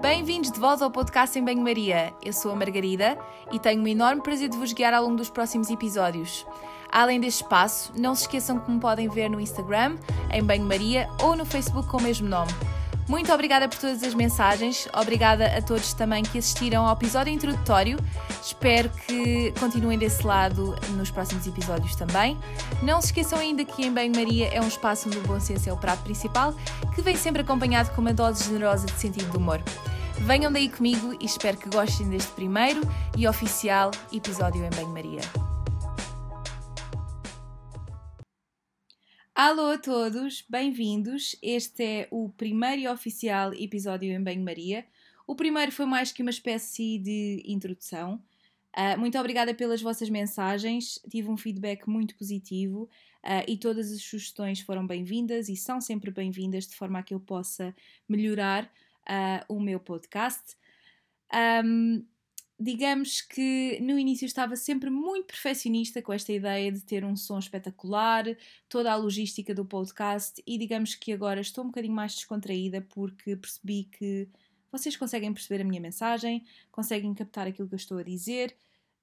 Bem-vindos de volta ao podcast em Banho-Maria. Eu sou a Margarida e tenho o enorme prazer de vos guiar ao longo dos próximos episódios. Além deste espaço, não se esqueçam que me podem ver no Instagram, em Banho-Maria ou no Facebook com o mesmo nome. Muito obrigada por todas as mensagens, obrigada a todos também que assistiram ao episódio introdutório. Espero que continuem desse lado nos próximos episódios também. Não se esqueçam ainda que em Bem Maria é um espaço onde o bom senso é o prato principal, que vem sempre acompanhado com uma dose generosa de sentido de humor. Venham daí comigo e espero que gostem deste primeiro e oficial episódio em Bem Alô a todos, bem-vindos. Este é o primeiro e oficial episódio em Banho-Maria. O primeiro foi mais que uma espécie de introdução. Uh, muito obrigada pelas vossas mensagens, tive um feedback muito positivo uh, e todas as sugestões foram bem-vindas e são sempre bem-vindas de forma a que eu possa melhorar uh, o meu podcast. Um, digamos que no início estava sempre muito perfeccionista com esta ideia de ter um som espetacular, toda a logística do podcast, e digamos que agora estou um bocadinho mais descontraída porque percebi que vocês conseguem perceber a minha mensagem, conseguem captar aquilo que eu estou a dizer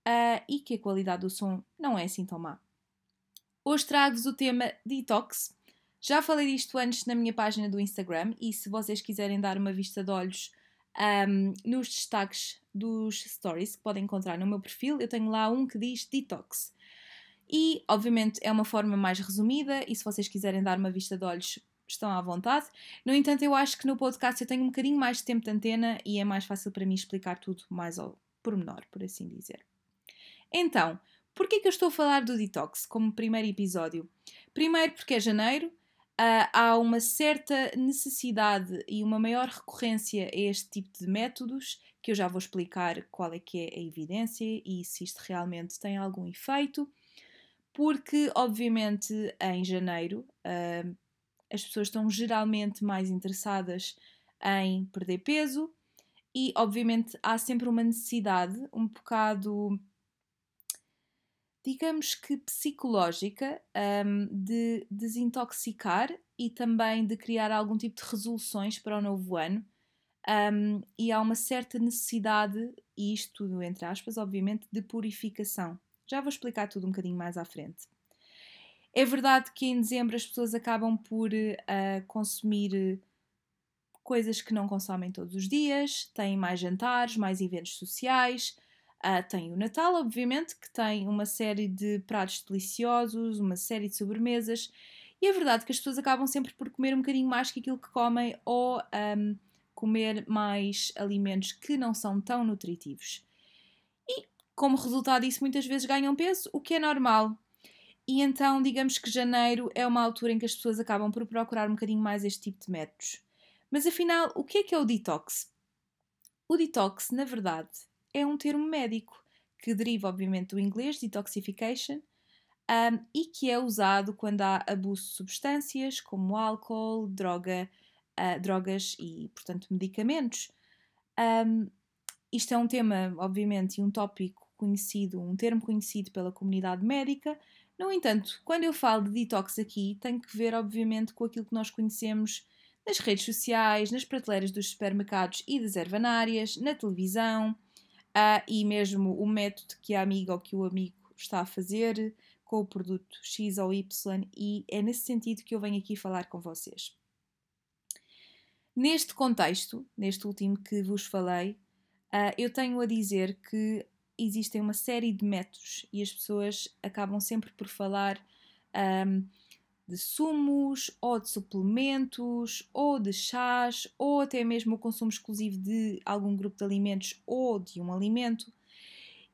uh, e que a qualidade do som não é assim tão má. Hoje trago-vos o tema Detox. Já falei disto antes na minha página do Instagram e se vocês quiserem dar uma vista de olhos um, nos destaques dos stories que podem encontrar no meu perfil, eu tenho lá um que diz detox. E, obviamente, é uma forma mais resumida, e se vocês quiserem dar uma vista de olhos, estão à vontade. No entanto, eu acho que no podcast eu tenho um bocadinho mais de tempo de antena e é mais fácil para mim explicar tudo mais ao pormenor, por assim dizer. Então, por que é que eu estou a falar do detox como primeiro episódio? Primeiro porque é janeiro, uh, há uma certa necessidade e uma maior recorrência a este tipo de métodos, que eu já vou explicar qual é que é a evidência e se isto realmente tem algum efeito, porque obviamente em janeiro uh, as pessoas estão geralmente mais interessadas em perder peso e obviamente há sempre uma necessidade um bocado digamos que psicológica, um, de desintoxicar e também de criar algum tipo de resoluções para o novo ano. Um, e há uma certa necessidade, e isto tudo entre aspas, obviamente, de purificação. Já vou explicar tudo um bocadinho mais à frente. É verdade que em dezembro as pessoas acabam por uh, consumir coisas que não consomem todos os dias, têm mais jantares, mais eventos sociais, Uh, tem o Natal, obviamente, que tem uma série de pratos deliciosos, uma série de sobremesas, e é verdade que as pessoas acabam sempre por comer um bocadinho mais que aquilo que comem ou um, comer mais alimentos que não são tão nutritivos. E, como resultado disso, muitas vezes ganham peso, o que é normal. E então, digamos que janeiro é uma altura em que as pessoas acabam por procurar um bocadinho mais este tipo de métodos. Mas afinal, o que é que é o detox? O detox, na verdade, é um termo médico que deriva, obviamente, do inglês detoxification um, e que é usado quando há abuso de substâncias como álcool, droga, uh, drogas e, portanto, medicamentos. Um, isto é um tema, obviamente, e um tópico conhecido, um termo conhecido pela comunidade médica. No entanto, quando eu falo de detox aqui, tem que ver, obviamente, com aquilo que nós conhecemos nas redes sociais, nas prateleiras dos supermercados e das ervanárias, na televisão, uh, e mesmo o método que a amiga ou que o amigo está a fazer com o produto X ou Y, e é nesse sentido que eu venho aqui falar com vocês. Neste contexto, neste último que vos falei, uh, eu tenho a dizer que existem uma série de métodos e as pessoas acabam sempre por falar um, de sumos, ou de suplementos, ou de chás, ou até mesmo o consumo exclusivo de algum grupo de alimentos ou de um alimento.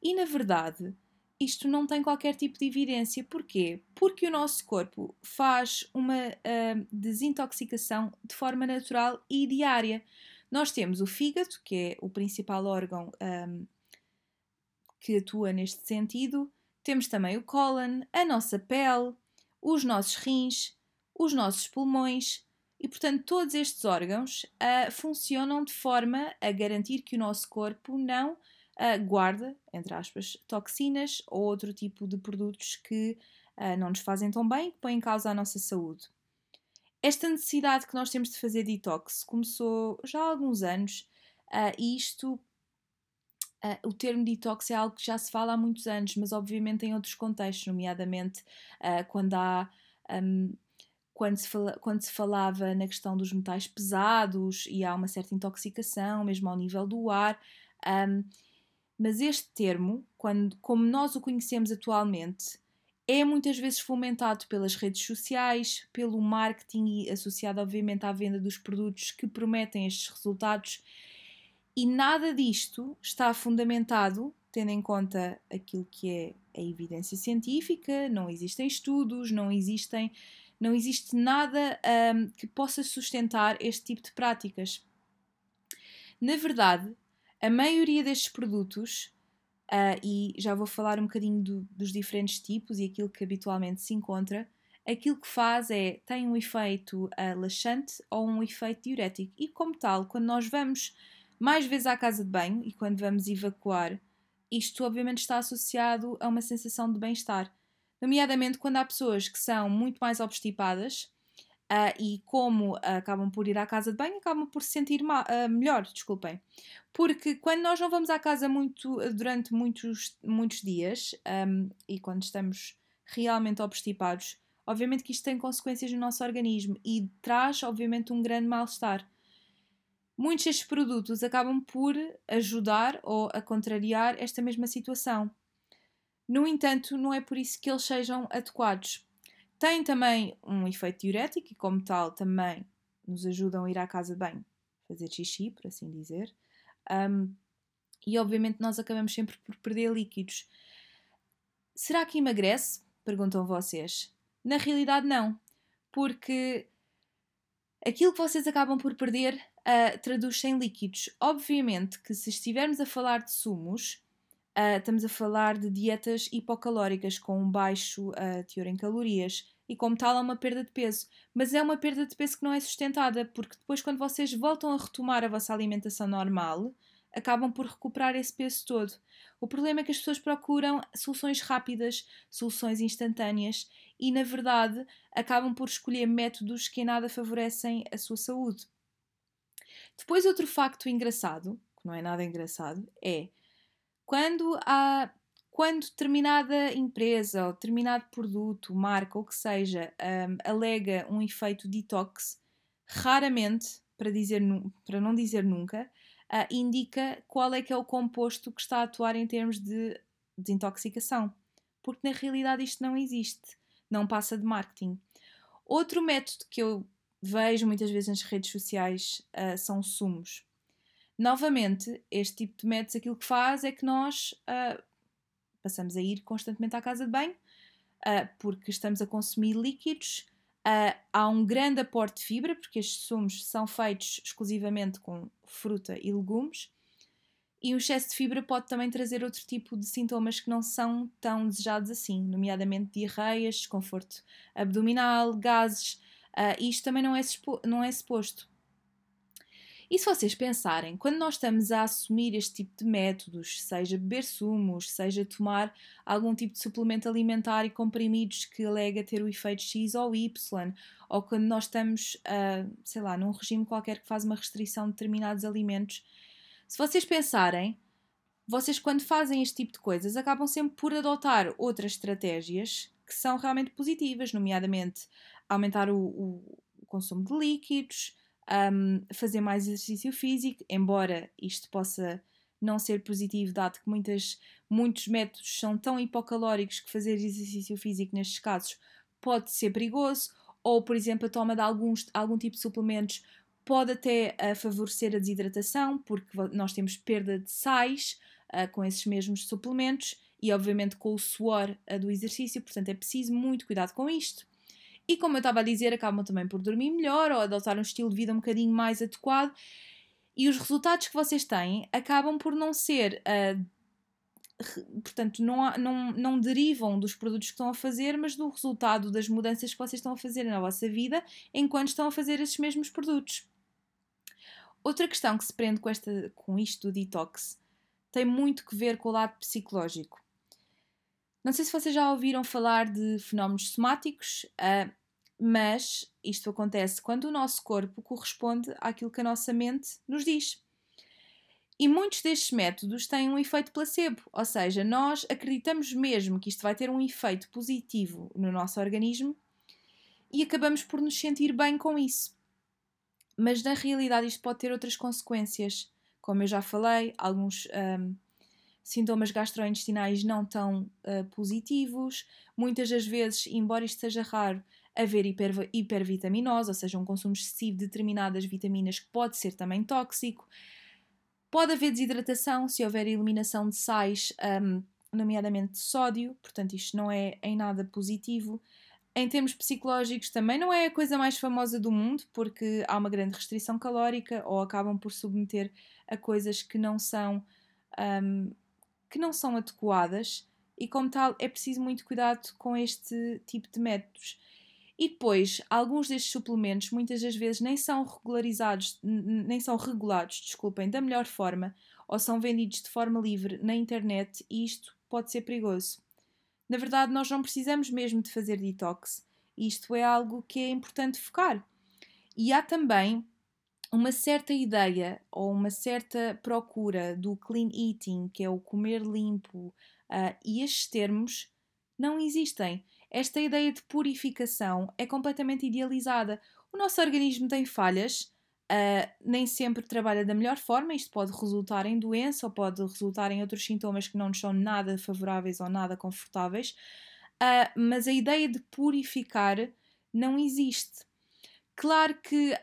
E na verdade, isto não tem qualquer tipo de evidência. Porquê? Porque o nosso corpo faz uma uh, desintoxicação de forma natural e diária. Nós temos o fígado, que é o principal órgão um, que atua neste sentido, temos também o cólon, a nossa pele, os nossos rins, os nossos pulmões e, portanto, todos estes órgãos uh, funcionam de forma a garantir que o nosso corpo não uh, guarda, entre aspas, toxinas ou outro tipo de produtos que uh, não nos fazem tão bem que põem em causa a nossa saúde. Esta necessidade que nós temos de fazer detox começou já há alguns anos isto, uh, o termo detox é algo que já se fala há muitos anos, mas obviamente em outros contextos, nomeadamente uh, quando há. Um, quando se, fala, quando se falava na questão dos metais pesados e há uma certa intoxicação, mesmo ao nível do ar. Um, mas este termo, quando, como nós o conhecemos atualmente, é muitas vezes fomentado pelas redes sociais, pelo marketing associado, obviamente, à venda dos produtos que prometem estes resultados. E nada disto está fundamentado, tendo em conta aquilo que é a evidência científica, não existem estudos, não existem, não existe nada um, que possa sustentar este tipo de práticas. Na verdade, a maioria destes produtos uh, e já vou falar um bocadinho do, dos diferentes tipos e aquilo que habitualmente se encontra. Aquilo que faz é tem um efeito uh, laxante ou um efeito diurético, e como tal, quando nós vamos mais vezes à casa de banho e quando vamos evacuar, isto obviamente está associado a uma sensação de bem-estar. Nomeadamente quando há pessoas que são muito mais obstipadas Uh, e como uh, acabam por ir à casa de banho, acabam por se sentir uh, melhor, desculpem. Porque quando nós não vamos à casa muito, durante muitos, muitos dias um, e quando estamos realmente obstipados, obviamente que isto tem consequências no nosso organismo e traz, obviamente, um grande mal-estar. Muitos destes produtos acabam por ajudar ou a contrariar esta mesma situação. No entanto, não é por isso que eles sejam adequados, tem também um efeito diurético e, como tal, também nos ajudam a ir à casa de banho, fazer xixi, por assim dizer. Um, e obviamente nós acabamos sempre por perder líquidos. Será que emagrece? Perguntam vocês. Na realidade, não, porque aquilo que vocês acabam por perder uh, traduz-se em líquidos. Obviamente que se estivermos a falar de sumos, Uh, estamos a falar de dietas hipocalóricas com um baixo uh, teor em calorias e, como tal, é uma perda de peso. Mas é uma perda de peso que não é sustentada, porque depois, quando vocês voltam a retomar a vossa alimentação normal, acabam por recuperar esse peso todo. O problema é que as pessoas procuram soluções rápidas, soluções instantâneas e, na verdade, acabam por escolher métodos que em nada favorecem a sua saúde. Depois, outro facto engraçado, que não é nada engraçado, é quando há quando determinada empresa ou determinado produto, marca ou que seja, um, alega um efeito detox, raramente, para, dizer, para não dizer nunca, uh, indica qual é que é o composto que está a atuar em termos de desintoxicação. Porque na realidade isto não existe, não passa de marketing. Outro método que eu vejo muitas vezes nas redes sociais uh, são sumos. Novamente, este tipo de métodos aquilo que faz é que nós uh, passamos a ir constantemente à casa de banho uh, porque estamos a consumir líquidos. Há um grande aporte de fibra, porque estes sumos são feitos exclusivamente com fruta e legumes. E o excesso de fibra pode também trazer outro tipo de sintomas que não são tão desejados assim, nomeadamente diarreias, desconforto abdominal, gases. Uh, isto também não é, não é suposto. E se vocês pensarem, quando nós estamos a assumir este tipo de métodos, seja beber sumos, seja tomar algum tipo de suplemento alimentar e comprimidos que alega ter o efeito X ou Y, ou quando nós estamos, uh, sei lá, num regime qualquer que faz uma restrição de determinados alimentos, se vocês pensarem, vocês quando fazem este tipo de coisas acabam sempre por adotar outras estratégias que são realmente positivas, nomeadamente aumentar o, o consumo de líquidos, um, fazer mais exercício físico, embora isto possa não ser positivo, dado que muitas, muitos métodos são tão hipocalóricos que fazer exercício físico nestes casos pode ser perigoso, ou, por exemplo, a toma de alguns, algum tipo de suplementos pode até uh, favorecer a desidratação, porque nós temos perda de sais uh, com esses mesmos suplementos e, obviamente, com o suor uh, do exercício, portanto, é preciso muito cuidado com isto. E como eu estava a dizer, acabam também por dormir melhor ou adotar um estilo de vida um bocadinho mais adequado. E os resultados que vocês têm acabam por não ser. Uh, portanto, não, não, não derivam dos produtos que estão a fazer, mas do resultado das mudanças que vocês estão a fazer na vossa vida enquanto estão a fazer esses mesmos produtos. Outra questão que se prende com, esta, com isto do detox tem muito que ver com o lado psicológico. Não sei se vocês já ouviram falar de fenómenos somáticos, uh, mas isto acontece quando o nosso corpo corresponde àquilo que a nossa mente nos diz. E muitos destes métodos têm um efeito placebo, ou seja, nós acreditamos mesmo que isto vai ter um efeito positivo no nosso organismo e acabamos por nos sentir bem com isso. Mas na realidade isto pode ter outras consequências. Como eu já falei, alguns um, sintomas gastrointestinais não tão uh, positivos. Muitas das vezes, embora isto seja raro, haver hiper, hipervitaminose, ou seja, um consumo excessivo de determinadas vitaminas que pode ser também tóxico. Pode haver desidratação se houver eliminação de sais, um, nomeadamente de sódio, portanto, isto não é em nada positivo. Em termos psicológicos, também não é a coisa mais famosa do mundo, porque há uma grande restrição calórica ou acabam por submeter a coisas que não são, um, que não são adequadas, e como tal, é preciso muito cuidado com este tipo de métodos. E depois, alguns destes suplementos muitas das vezes nem são regularizados, nem são regulados, desculpem, da melhor forma, ou são vendidos de forma livre na internet e isto pode ser perigoso. Na verdade, nós não precisamos mesmo de fazer detox. Isto é algo que é importante focar. E há também uma certa ideia ou uma certa procura do clean eating, que é o comer limpo, uh, e estes termos não existem. Esta ideia de purificação é completamente idealizada. O nosso organismo tem falhas, uh, nem sempre trabalha da melhor forma, isto pode resultar em doença ou pode resultar em outros sintomas que não nos são nada favoráveis ou nada confortáveis, uh, mas a ideia de purificar não existe. Claro que,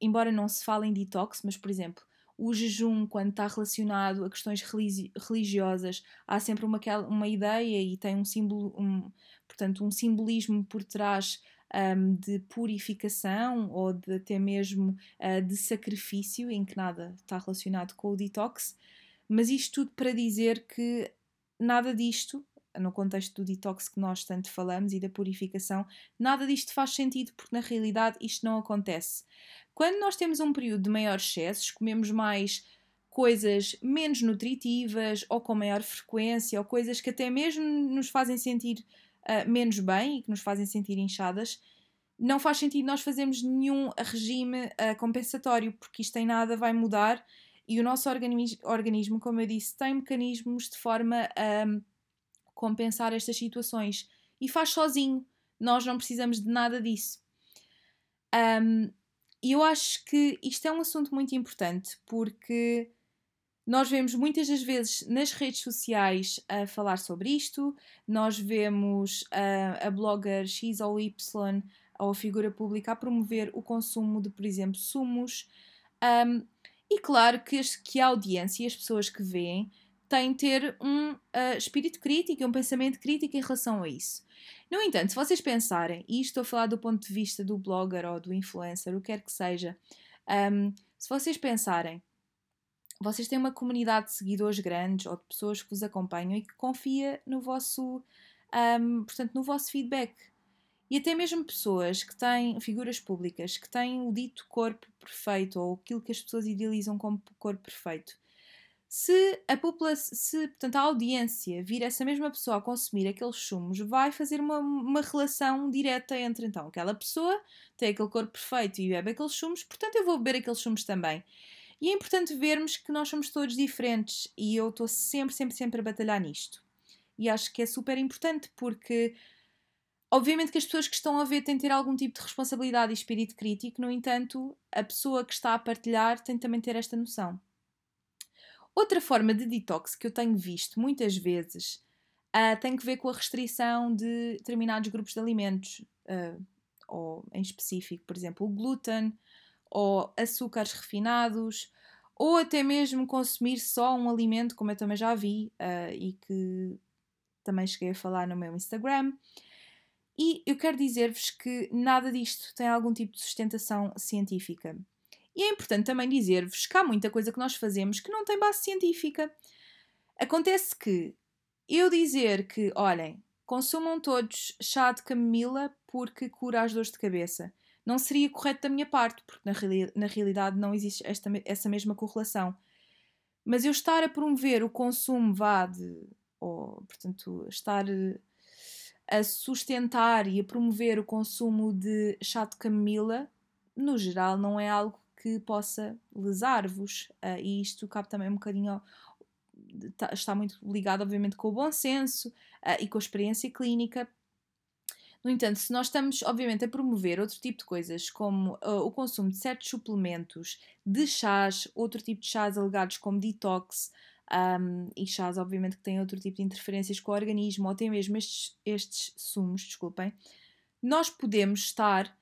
embora não se fale em detox, mas por exemplo, o jejum, quando está relacionado a questões religiosas, há sempre uma, uma ideia e tem um símbolo, um, portanto, um simbolismo por trás um, de purificação ou de até mesmo uh, de sacrifício, em que nada está relacionado com o detox. Mas isto tudo para dizer que nada disto, no contexto do detox que nós tanto falamos e da purificação, nada disto faz sentido porque na realidade isto não acontece. Quando nós temos um período de maior excesso, comemos mais coisas menos nutritivas ou com maior frequência, ou coisas que até mesmo nos fazem sentir uh, menos bem e que nos fazem sentir inchadas, não faz sentido nós fazermos nenhum regime uh, compensatório, porque isto em nada vai mudar e o nosso organismo, organismo, como eu disse, tem mecanismos de forma a um, compensar estas situações e faz sozinho. Nós não precisamos de nada disso. Um, e eu acho que isto é um assunto muito importante porque nós vemos muitas das vezes nas redes sociais a falar sobre isto, nós vemos a, a blogger X ou Y ou a figura pública a promover o consumo de, por exemplo, sumos. Um, e claro que, que a audiência e as pessoas que veem de ter um uh, espírito crítico e um pensamento crítico em relação a isso. No entanto, se vocês pensarem, e estou a falar do ponto de vista do blogger ou do influencer, o que quer que seja, um, se vocês pensarem, vocês têm uma comunidade de seguidores grandes ou de pessoas que vos acompanham e que confia no vosso, um, portanto, no vosso feedback. E até mesmo pessoas que têm, figuras públicas, que têm o dito corpo perfeito ou aquilo que as pessoas idealizam como corpo perfeito se a população, se portanto, a audiência vir essa mesma pessoa a consumir aqueles sumos, vai fazer uma, uma relação direta entre então aquela pessoa tem aquele corpo perfeito e bebe aqueles sumos, portanto eu vou beber aqueles sumos também. E é importante vermos que nós somos todos diferentes e eu estou sempre, sempre, sempre a batalhar nisto. E acho que é super importante porque, obviamente, que as pessoas que estão a ver têm de ter algum tipo de responsabilidade e espírito crítico, no entanto, a pessoa que está a partilhar tem também de ter esta noção. Outra forma de detox que eu tenho visto muitas vezes uh, tem que ver com a restrição de determinados grupos de alimentos, uh, ou em específico, por exemplo, o glúten, ou açúcares refinados, ou até mesmo consumir só um alimento, como eu também já vi uh, e que também cheguei a falar no meu Instagram. E eu quero dizer-vos que nada disto tem algum tipo de sustentação científica. E é importante também dizer-vos que há muita coisa que nós fazemos que não tem base científica. Acontece que eu dizer que, olhem, consumam todos chá de camomila porque cura as dores de cabeça, não seria correto da minha parte, porque na, reali na realidade não existe esta, essa mesma correlação. Mas eu estar a promover o consumo vá de, ou portanto, estar a sustentar e a promover o consumo de chá de camomila, no geral, não é algo que possa lesar-vos. Uh, e isto cabe também um bocadinho. Ao, tá, está muito ligado, obviamente, com o bom senso uh, e com a experiência clínica. No entanto, se nós estamos, obviamente, a promover outro tipo de coisas, como uh, o consumo de certos suplementos, de chás, outro tipo de chás alegados como detox, um, e chás, obviamente, que têm outro tipo de interferências com o organismo, ou até mesmo estes, estes sumos, desculpem, nós podemos estar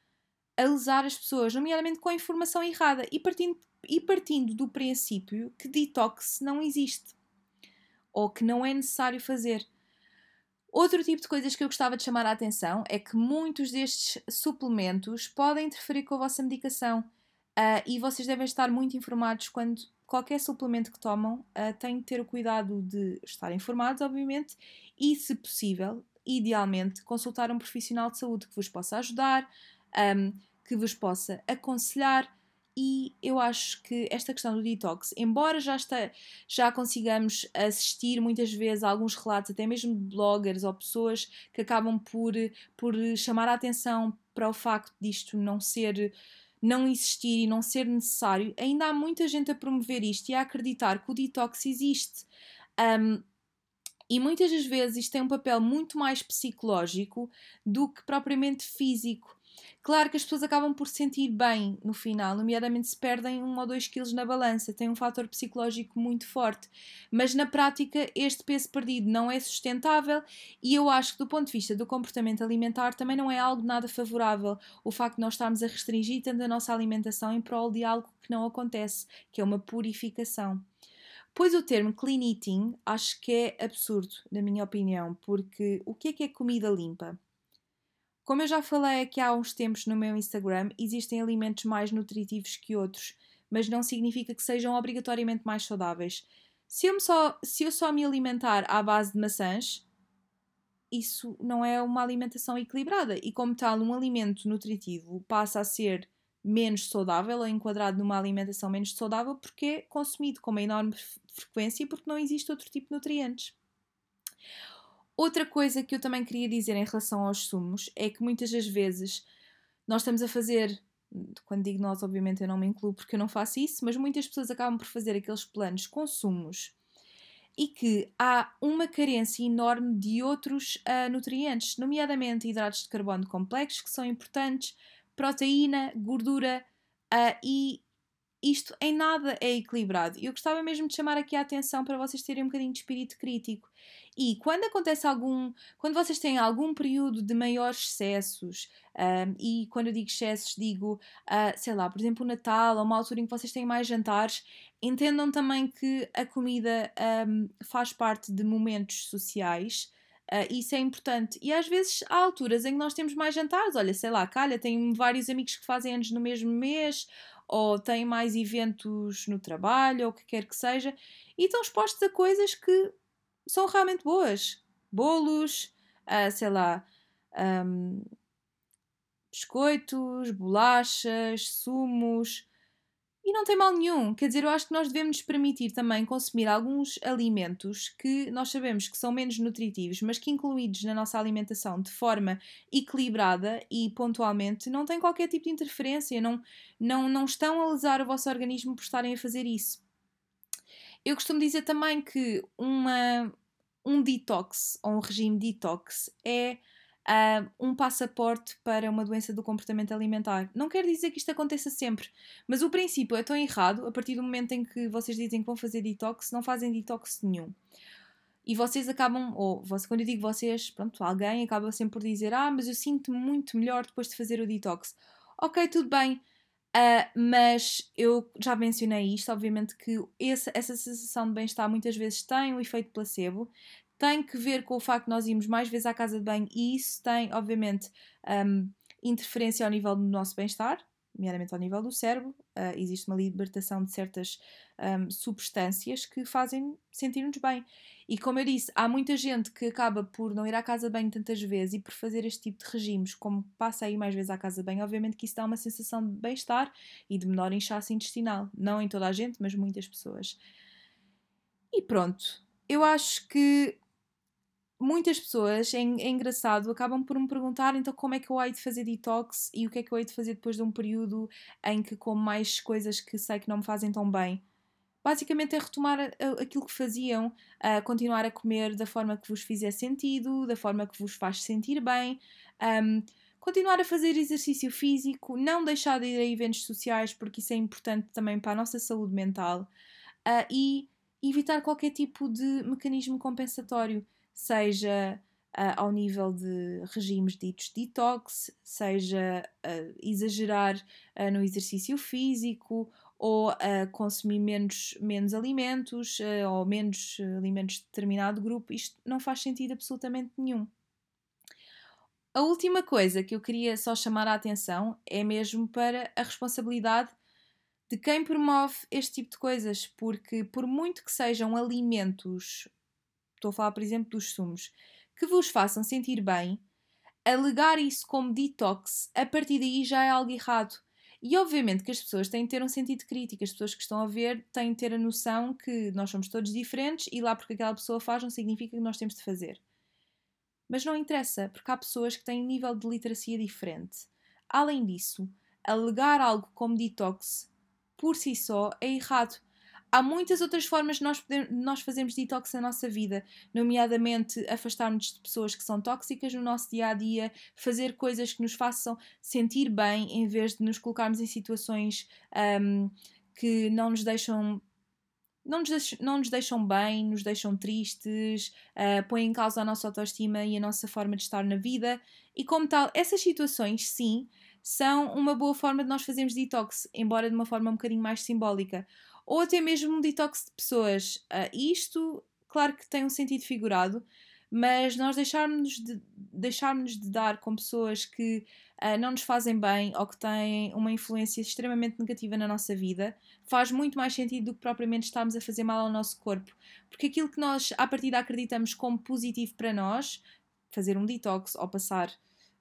a lesar as pessoas, nomeadamente com a informação errada e partindo, e partindo do princípio que detox não existe ou que não é necessário fazer. Outro tipo de coisas que eu gostava de chamar a atenção é que muitos destes suplementos podem interferir com a vossa medicação uh, e vocês devem estar muito informados quando qualquer suplemento que tomam, uh, têm de ter o cuidado de estar informados, obviamente, e, se possível, idealmente, consultar um profissional de saúde que vos possa ajudar, um, que vos possa aconselhar. E eu acho que esta questão do detox, embora já, está, já consigamos assistir muitas vezes a alguns relatos, até mesmo de bloggers ou pessoas que acabam por, por chamar a atenção para o facto disto não ser não existir e não ser necessário, ainda há muita gente a promover isto e a acreditar que o detox existe. Um, e muitas das vezes isto tem um papel muito mais psicológico do que propriamente físico. Claro que as pessoas acabam por se sentir bem no final, nomeadamente se perdem um ou dois quilos na balança, tem um fator psicológico muito forte. Mas na prática, este peso perdido não é sustentável e eu acho que, do ponto de vista do comportamento alimentar, também não é algo nada favorável o facto de nós estarmos a restringir tanto a nossa alimentação em prol de algo que não acontece, que é uma purificação. Pois o termo clean eating acho que é absurdo, na minha opinião, porque o que é que é comida limpa? Como eu já falei aqui há uns tempos no meu Instagram, existem alimentos mais nutritivos que outros, mas não significa que sejam obrigatoriamente mais saudáveis. Se eu, só, se eu só me alimentar à base de maçãs, isso não é uma alimentação equilibrada e, como tal, um alimento nutritivo passa a ser menos saudável ou enquadrado numa alimentação menos saudável porque é consumido com uma enorme frequência e porque não existe outro tipo de nutrientes. Outra coisa que eu também queria dizer em relação aos sumos é que muitas das vezes nós estamos a fazer, quando digo nós, obviamente eu não me incluo porque eu não faço isso, mas muitas pessoas acabam por fazer aqueles planos com sumos e que há uma carência enorme de outros uh, nutrientes, nomeadamente hidratos de carbono complexos, que são importantes, proteína, gordura uh, e isto em nada é equilibrado. Eu gostava mesmo de chamar aqui a atenção para vocês terem um bocadinho de espírito crítico. E quando acontece algum, quando vocês têm algum período de maiores excessos, um, e quando eu digo excessos, digo, uh, sei lá, por exemplo, o Natal, ou uma altura em que vocês têm mais jantares, entendam também que a comida um, faz parte de momentos sociais. Uh, isso é importante. E às vezes há alturas em que nós temos mais jantares. Olha, sei lá, calha, tenho vários amigos que fazem anos no mesmo mês, ou têm mais eventos no trabalho, ou o que quer que seja, e estão expostos a coisas que são realmente boas. Bolos, uh, sei lá, um, biscoitos, bolachas, sumos, e não tem mal nenhum. Quer dizer, eu acho que nós devemos permitir também consumir alguns alimentos que nós sabemos que são menos nutritivos, mas que incluídos na nossa alimentação de forma equilibrada e pontualmente não têm qualquer tipo de interferência, não, não, não estão a lesar o vosso organismo por estarem a fazer isso. Eu costumo dizer também que uma, um detox ou um regime detox é um passaporte para uma doença do comportamento alimentar. Não quer dizer que isto aconteça sempre, mas o princípio é tão errado a partir do momento em que vocês dizem que vão fazer detox, não fazem detox nenhum. E vocês acabam, ou quando eu digo vocês, pronto, alguém acaba sempre por dizer: Ah, mas eu sinto-me muito melhor depois de fazer o detox. Ok, tudo bem, uh, mas eu já mencionei isto, obviamente que essa, essa sensação de bem-estar muitas vezes tem um efeito placebo, tem que ver com o facto de nós irmos mais vezes à casa de banho e isso tem, obviamente, um, interferência ao nível do nosso bem-estar, nomeadamente ao nível do cérebro. Uh, existe uma libertação de certas um, substâncias que fazem sentir-nos bem. E como eu disse, há muita gente que acaba por não ir à casa de banho tantas vezes e por fazer este tipo de regimes, como passa a ir mais vezes à casa de banho, obviamente que isso dá uma sensação de bem-estar e de menor inchaço intestinal. Não em toda a gente, mas muitas pessoas. E pronto, eu acho que muitas pessoas, é, é, engraçado, acabam por me perguntar então como é que eu hei de fazer detox e o que é que eu hei de fazer depois de um período em que como mais coisas que sei que não me fazem tão bem. Basicamente é retomar aquilo que faziam, uh, continuar a comer da forma que vos fizer sentido, da forma que vos faz sentir bem, um, continuar a fazer exercício físico, não deixar de ir a eventos sociais, porque isso é importante também para a nossa saúde mental, uh, e evitar qualquer tipo de mecanismo compensatório seja uh, ao nível de regimes ditos detox, seja uh, exagerar uh, no exercício físico ou consumir menos, menos alimentos ou menos alimentos de determinado grupo, isto não faz sentido absolutamente nenhum. A última coisa que eu queria só chamar a atenção é mesmo para a responsabilidade de quem promove este tipo de coisas, porque por muito que sejam alimentos estou a falar, por exemplo, dos sumos, que vos façam sentir bem, alegar isso como detox, a partir daí já é algo errado. E obviamente que as pessoas têm de ter um sentido crítico, as pessoas que estão a ver têm de ter a noção que nós somos todos diferentes e lá porque aquela pessoa faz não significa que nós temos de fazer. Mas não interessa, porque há pessoas que têm um nível de literacia diferente. Além disso, alegar algo como detox por si só é errado, há muitas outras formas de nós, poder, nós fazermos detox na nossa vida, nomeadamente afastarmos de pessoas que são tóxicas no nosso dia a dia, fazer coisas que nos façam sentir bem em vez de nos colocarmos em situações um, que não nos deixam. Não nos, deixam, não nos deixam bem, nos deixam tristes, uh, põem em causa a nossa autoestima e a nossa forma de estar na vida. E, como tal, essas situações, sim, são uma boa forma de nós fazermos detox, embora de uma forma um bocadinho mais simbólica ou até mesmo um detox de pessoas. Uh, isto, claro que tem um sentido figurado, mas nós deixarmos de, deixarmos de dar com pessoas que uh, não nos fazem bem ou que têm uma influência extremamente negativa na nossa vida faz muito mais sentido do que propriamente estarmos a fazer mal ao nosso corpo. Porque aquilo que nós, à partida, acreditamos como positivo para nós, fazer um detox ou passar.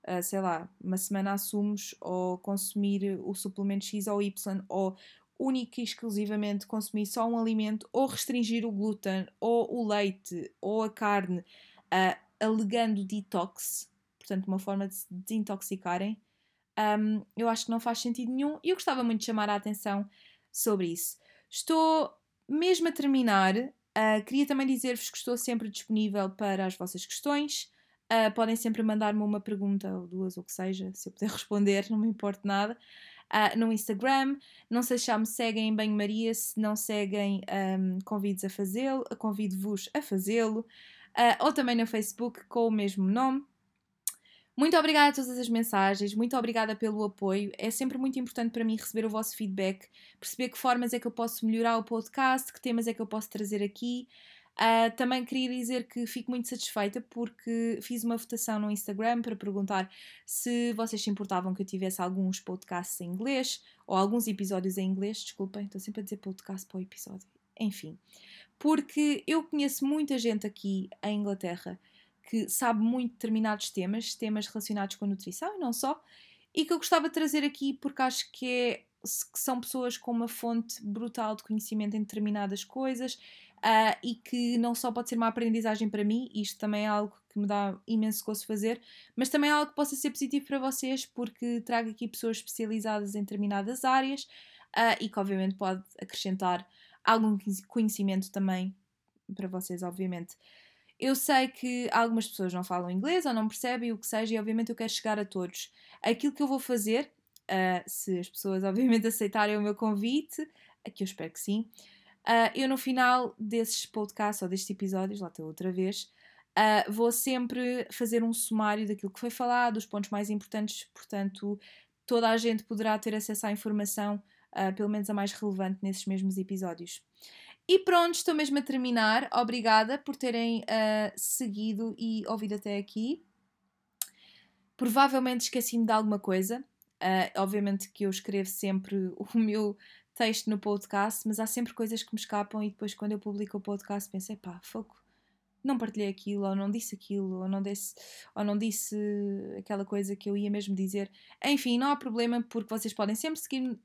Uh, sei lá, uma semana assumos ou consumir o suplemento X ou Y ou única e exclusivamente consumir só um alimento ou restringir o glúten ou o leite ou a carne, uh, alegando detox, portanto, uma forma de se desintoxicarem, um, eu acho que não faz sentido nenhum e eu gostava muito de chamar a atenção sobre isso. Estou mesmo a terminar. Uh, queria também dizer-vos que estou sempre disponível para as vossas questões. Uh, podem sempre mandar-me uma pergunta ou duas, ou que seja, se eu puder responder, não me importa nada uh, no Instagram. Não sei se já me seguem em Banho-Maria, se não seguem, um, convido a fazê-lo, convido-vos a fazê-lo, uh, ou também no Facebook com o mesmo nome. Muito obrigada a todas as mensagens, muito obrigada pelo apoio. É sempre muito importante para mim receber o vosso feedback, perceber que formas é que eu posso melhorar o podcast, que temas é que eu posso trazer aqui. Uh, também queria dizer que fico muito satisfeita porque fiz uma votação no Instagram para perguntar se vocês se importavam que eu tivesse alguns podcasts em inglês ou alguns episódios em inglês. Desculpem, estou sempre a dizer podcast para o episódio. Enfim, porque eu conheço muita gente aqui em Inglaterra que sabe muito determinados temas, temas relacionados com nutrição e não só, e que eu gostava de trazer aqui porque acho que, é, que são pessoas com uma fonte brutal de conhecimento em determinadas coisas uh, e que não só pode ser uma aprendizagem para mim, isto também é algo que me dá imenso gosto fazer, mas também é algo que possa ser positivo para vocês, porque trago aqui pessoas especializadas em determinadas áreas uh, e que obviamente pode acrescentar algum conhecimento também para vocês, obviamente. Eu sei que algumas pessoas não falam inglês ou não percebem o que seja, e obviamente eu quero chegar a todos. Aquilo que eu vou fazer, uh, se as pessoas obviamente aceitarem o meu convite, que eu espero que sim, Uh, eu, no final desses podcasts ou destes episódios, lá estou outra vez, uh, vou sempre fazer um sumário daquilo que foi falado, os pontos mais importantes, portanto, toda a gente poderá ter acesso à informação, uh, pelo menos a mais relevante, nesses mesmos episódios. E pronto, estou mesmo a terminar. Obrigada por terem seguido e ouvido até aqui. Provavelmente esqueci-me de alguma coisa. Obviamente que eu escrevo sempre o meu texto no podcast, mas há sempre coisas que me escapam e depois quando eu publico o podcast pensei, pá, foco, não partilhei aquilo, ou não disse aquilo, ou não disse, ou não disse aquela coisa que eu ia mesmo dizer. Enfim, não há problema porque vocês podem sempre seguir uh,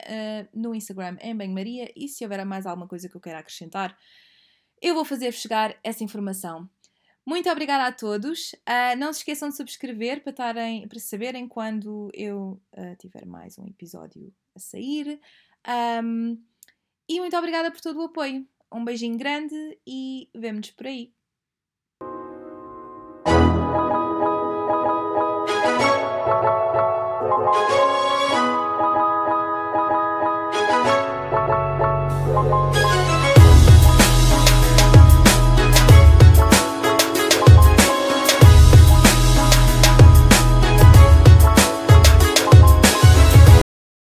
no Instagram em Bem Maria e se houver mais alguma coisa que eu queira acrescentar, eu vou fazer chegar essa informação. Muito obrigada a todos. Uh, não se esqueçam de subscrever para, tarem, para saberem quando eu uh, tiver mais um episódio a sair. Um, e muito obrigada por todo o apoio. Um beijinho grande e vemo-nos por aí.